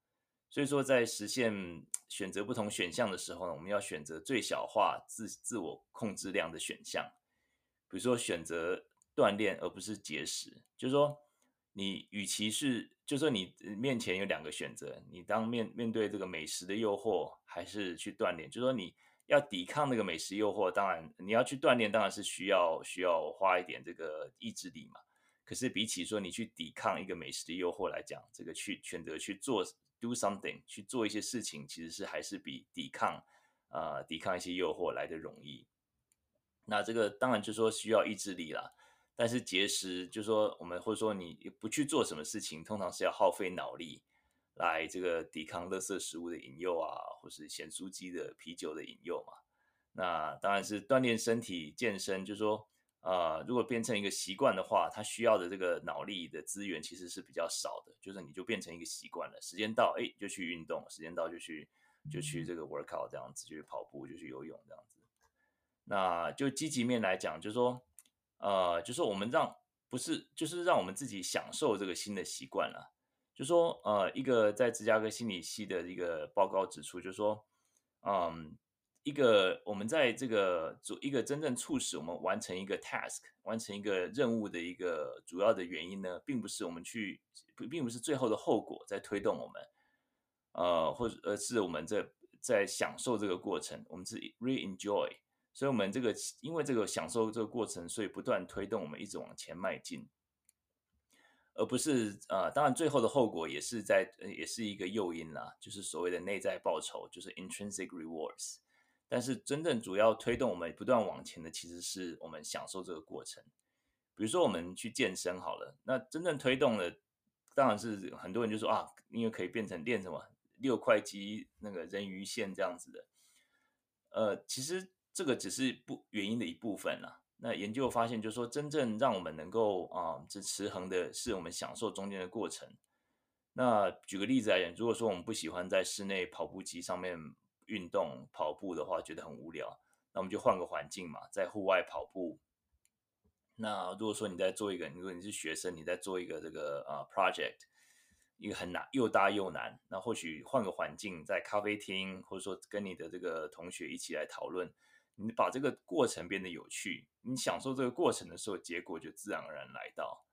所以说，在实现选择不同选项的时候呢，我们要选择最小化自自我控制量的选项。比如说，选择锻炼而不是节食。就是说，你与其是，就是说你面前有两个选择，你当面面对这个美食的诱惑，还是去锻炼？就是说你。要抵抗那个美食诱惑，当然你要去锻炼，当然是需要需要花一点这个意志力嘛。可是比起说你去抵抗一个美食的诱惑来讲，这个去选择去做 do something 去做一些事情，其实是还是比抵抗啊、抵抗一些诱惑来的容易。那这个当然就说需要意志力啦。但是节食就说我们或者说你不去做什么事情，通常是要耗费脑力。来这个抵抗垃圾食物的引诱啊，或是咸酥鸡的啤酒的引诱嘛。那当然是锻炼身体、健身，就是说，呃，如果变成一个习惯的话，它需要的这个脑力的资源其实是比较少的。就是你就变成一个习惯了，时间到，哎，就去运动；时间到就去就去这个 workout 这样子，就去跑步，就去游泳这样子。那就积极面来讲，就是说，呃，就是我们让不是，就是让我们自己享受这个新的习惯了。就说，呃，一个在芝加哥心理系的一个报告指出，就说，嗯，一个我们在这个做一个真正促使我们完成一个 task、完成一个任务的一个主要的原因呢，并不是我们去，并不是最后的后果在推动我们，呃，或者而是我们在在享受这个过程，我们是 re enjoy 所以我们这个因为这个享受这个过程，所以不断推动我们一直往前迈进。而不是呃，当然最后的后果也是在，也是一个诱因啦，就是所谓的内在报酬，就是 intrinsic rewards。但是真正主要推动我们不断往前的，其实是我们享受这个过程。比如说我们去健身好了，那真正推动的，当然是很多人就说啊，因为可以变成练什么六块肌那个人鱼线这样子的。呃，其实这个只是不原因的一部分啦。那研究发现，就是说，真正让我们能够啊，这持恒的是我们享受中间的过程。那举个例子来讲，如果说我们不喜欢在室内跑步机上面运动跑步的话，觉得很无聊，那我们就换个环境嘛，在户外跑步。那如果说你在做一个，如果你是学生，你在做一个这个啊 project，一个很难又大又难。那或许换个环境，在咖啡厅，或者说跟你的这个同学一起来讨论，你把这个过程变得有趣，你享受这个过程的时候，结果就自然而然来到。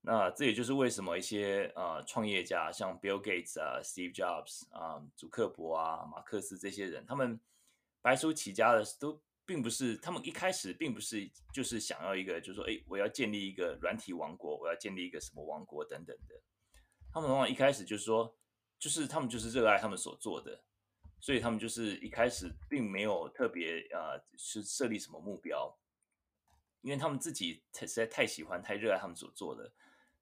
那这也就是为什么一些呃创业家，像 Bill Gates 啊、Steve Jobs 啊、祖克伯啊、马克思这些人，他们白手起家的都。并不是他们一开始并不是就是想要一个，就是说，哎，我要建立一个软体王国，我要建立一个什么王国等等的。他们往往一开始就是说，就是他们就是热爱他们所做的，所以他们就是一开始并没有特别呃是设立什么目标，因为他们自己太实在太喜欢、太热爱他们所做的，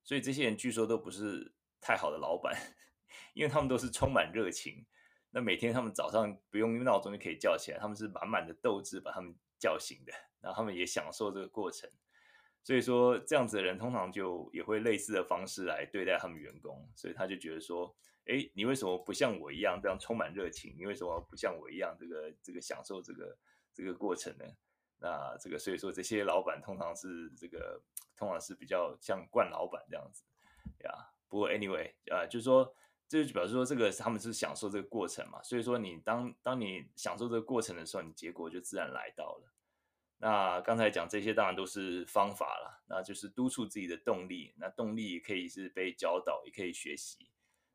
所以这些人据说都不是太好的老板，因为他们都是充满热情。那每天他们早上不用闹钟就可以叫起来，他们是满满的斗志把他们叫醒的，然后他们也享受这个过程。所以说这样子的人通常就也会类似的方式来对待他们员工，所以他就觉得说，哎，你为什么不像我一样这样充满热情？你为什么不像我一样这个这个享受这个这个过程呢？那这个所以说这些老板通常是这个通常是比较像惯老板这样子呀。不过 anyway 啊，就是说。这就表示说，这个他们是享受这个过程嘛，所以说你当当你享受这个过程的时候，你结果就自然来到了。那刚才讲这些当然都是方法了，那就是督促自己的动力。那动力也可以是被教导，也可以学习。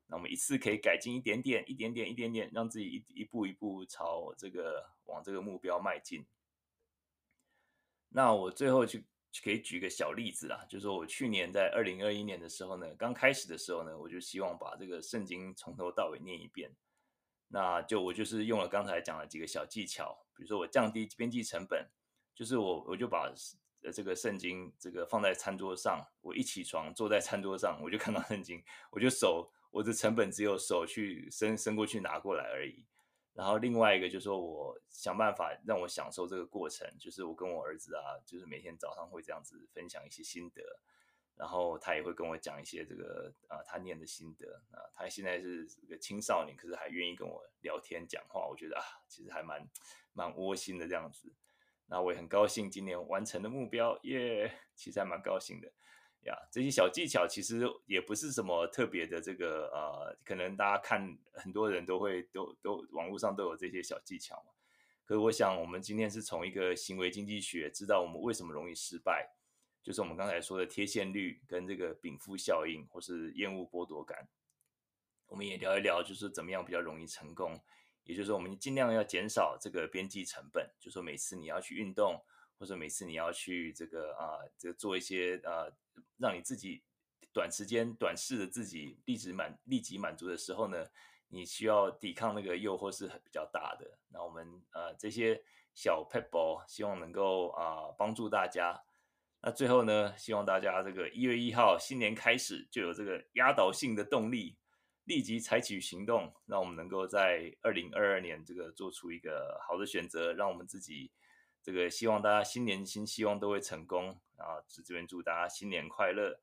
那我们一次可以改进一点点，一点点，一点点，让自己一一步一步朝这个往这个目标迈进。那我最后去。可以举个小例子啦，就是说我去年在二零二一年的时候呢，刚开始的时候呢，我就希望把这个圣经从头到尾念一遍。那就我就是用了刚才讲的几个小技巧，比如说我降低编辑成本，就是我我就把呃这个圣经这个放在餐桌上，我一起床坐在餐桌上，我就看到圣经，我就手我的成本只有手去伸伸过去拿过来而已。然后另外一个就是说，我想办法让我享受这个过程，就是我跟我儿子啊，就是每天早上会这样子分享一些心得，然后他也会跟我讲一些这个啊他念的心得啊，他现在是个青少年，可是还愿意跟我聊天讲话，我觉得啊其实还蛮蛮窝心的这样子，那我也很高兴今年完成的目标耶，其实还蛮高兴的。呀，这些小技巧其实也不是什么特别的，这个呃，可能大家看很多人都会都都网络上都有这些小技巧嘛。可是我想，我们今天是从一个行为经济学知道我们为什么容易失败，就是我们刚才说的贴现率跟这个禀赋效应，或是厌恶剥夺感。我们也聊一聊，就是怎么样比较容易成功，也就是说，我们尽量要减少这个边际成本，就说每次你要去运动。或者每次你要去这个啊，这个做一些呃，让你自己短时间短视的自己立即满立即满足的时候呢，你需要抵抗那个诱惑是比较大的。那我们呃这些小撇步，希望能够啊帮助大家。那最后呢，希望大家这个一月一号新年开始就有这个压倒性的动力，立即采取行动，让我们能够在二零二二年这个做出一个好的选择，让我们自己。这个希望大家新年新希望都会成功，然后这边祝大家新年快乐，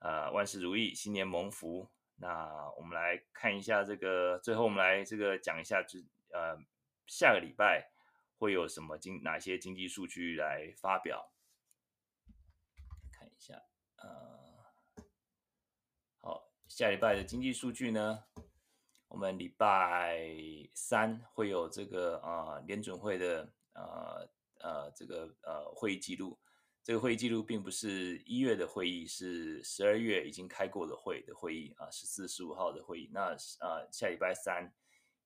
呃，万事如意，新年蒙福。那我们来看一下这个，最后我们来这个讲一下，就呃下个礼拜会有什么经哪些经济数据来发表？看一下，呃，好，下礼拜的经济数据呢，我们礼拜三会有这个呃联准会的呃。呃，这个呃会议记录，这个会议记录并不是一月的会议，是十二月已经开过的会的会议啊，十四、十五号的会议。那啊，下礼拜三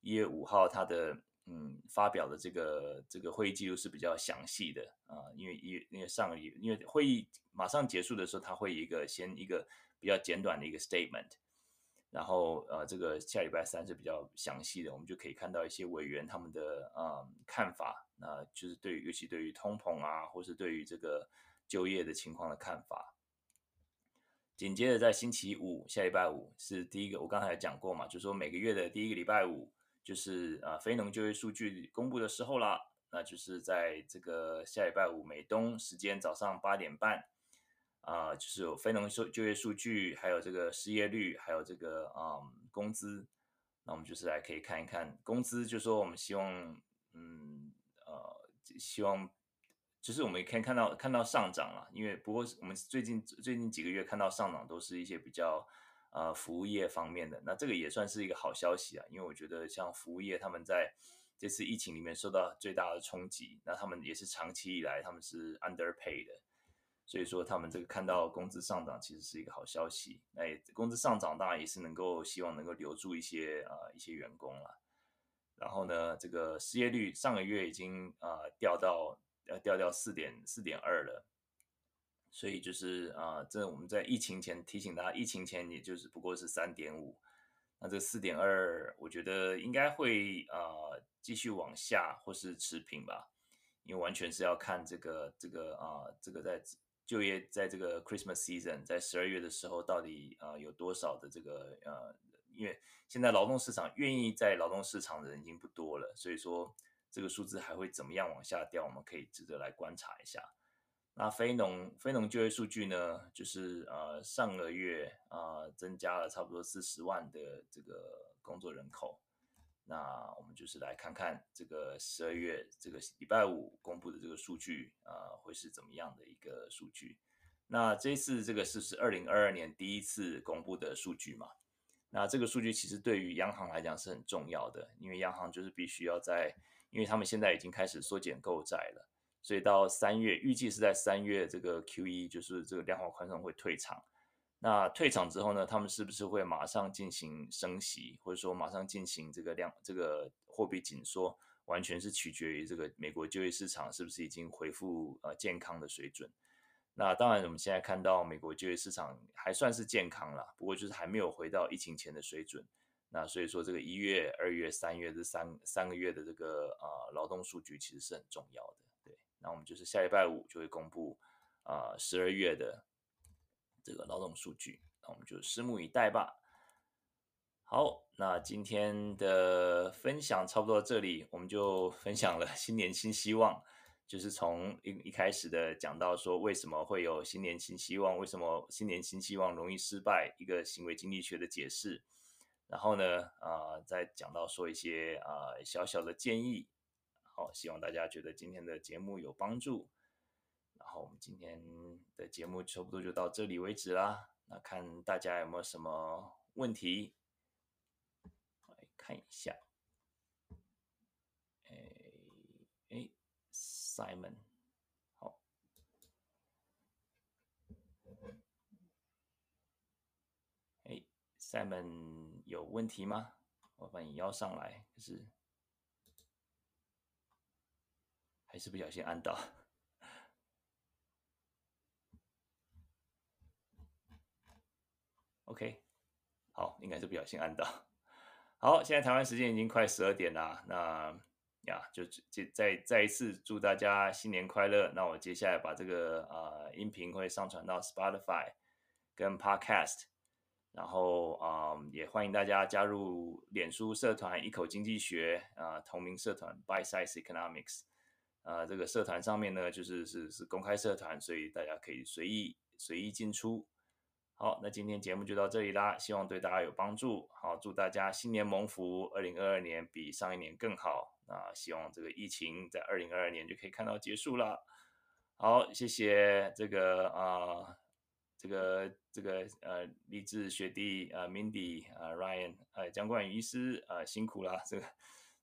一月五号，他的嗯发表的这个这个会议记录是比较详细的啊，因为一因为上个月因为会议马上结束的时候，他会一个先一个比较简短的一个 statement。然后呃，这个下礼拜三是比较详细的，我们就可以看到一些委员他们的呃看法，那、就是对于尤其对于通膨啊，或是对于这个就业的情况的看法。紧接着在星期五，下礼拜五是第一个，我刚才讲过嘛，就是说每个月的第一个礼拜五就是啊、非农就业数据公布的时候啦，那就是在这个下礼拜五美东时间早上八点半。啊、就是有非农就就业数据，还有这个失业率，还有这个嗯工资。那我们就是来可以看一看工资，就说我们希望，嗯，希望就是我们也可以看到看到上涨了，因为不过我们最近最近几个月看到上涨都是一些比较呃服务业方面的。那这个也算是一个好消息啊，因为我觉得像服务业他们在这次疫情里面受到最大的冲击，那他们也是长期以来他们是 underpay 的，所以说他们这个看到工资上涨其实是一个好消息。那也工资上涨当然也是能够希望能够留住一些啊、呃、一些员工了。然后呢，这个失业率上个月已经啊、掉到呃掉掉四点四点二了，所以就是啊、这我们在疫情前提醒大家，疫情前也就是不过是三点五，那这四点二，我觉得应该会啊、继续往下或是持平吧，因为完全是要看这个这个啊、这个在就业在这个 Christmas season 在十二月的时候到底啊、有多少的这个呃。因为现在劳动市场愿意在劳动市场的人已经不多了，所以说这个数字还会怎么样往下掉，我们可以值得来观察一下。那非农非农就业数据呢，就是呃上个月啊、呃、增加了差不多四十万的这个工作人口。那我们就是来看看这个十二月这个礼拜五公布的这个数据啊、会是怎么样的一个数据？那这次这个是是二零二二年第一次公布的数据嘛？那这个数据其实对于央行来讲是很重要的，因为央行就是必须要在，因为他们现在已经开始缩减购债了，所以到三月预计是在三月这个 QE 就是这个量化宽松会退场。那退场之后呢，他们是不是会马上进行升息，或者说马上进行这个量这个货币紧缩，完全是取决于这个美国就业市场是不是已经恢复呃健康的水准。那当然，我们现在看到美国就业市场还算是健康了，不过就是还没有回到疫情前的水准。那所以说，这个一月、二月、三月这三三个月的这个啊劳动数据其实是很重要的。对，那我们就是下礼拜五就会公布啊十二月的这个劳动数据，那我们就拭目以待吧。好，那今天的分享差不多到这里，我们就分享了新年新希望。就是从一一开始的讲到说，为什么会有新年新希望？为什么新年新希望容易失败？一个行为经济学的解释。然后呢，啊、再讲到说一些啊、小小的建议。好，希望大家觉得今天的节目有帮助。然后我们今天的节目差不多就到这里为止啦。那看大家有没有什么问题？来看一下。Simon，好，哎，Simon 有问题吗？我把你邀上来，可是还是不小心按到。OK，好，应该是不小心按到。好，现在台湾时间已经快十二点了，那。呀，yeah, 就再再一次祝大家新年快乐。那我接下来把这个啊、呃、音频会上传到 Spotify 跟 Podcast，然后啊、也欢迎大家加入脸书社团一口经济学啊、同名社团 Bite Size Economics 啊、这个社团上面呢就是是是公开社团，所以大家可以随意随意进出。好，那今天节目就到这里啦，希望对大家有帮助。好，祝大家新年蒙福，二零二二年比上一年更好。那希望这个疫情在二零二二年就可以看到结束了。好，谢谢这个啊、这个这个呃，励志学弟啊、，Mindy 啊、，Ryan 呃，姜冠宇医师啊、辛苦了。这个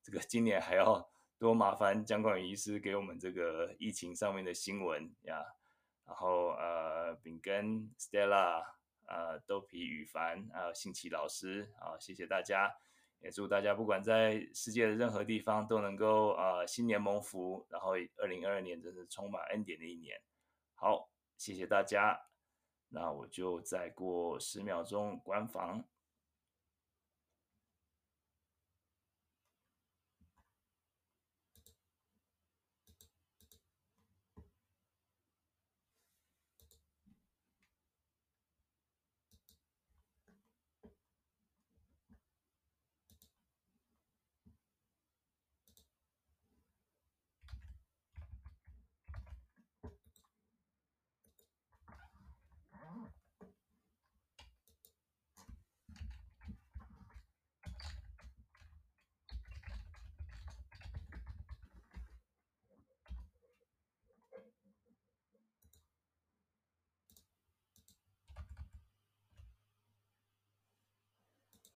这个今年还要多麻烦姜冠宇医师给我们这个疫情上面的新闻呀。然后呃，饼根 Stella 啊、呃，豆皮羽凡还有信奇老师啊，谢谢大家。也祝大家不管在世界的任何地方都能够啊、新年蒙福，然后二零二二年真是充满恩典的一年。好，谢谢大家，那我就再过十秒钟关房。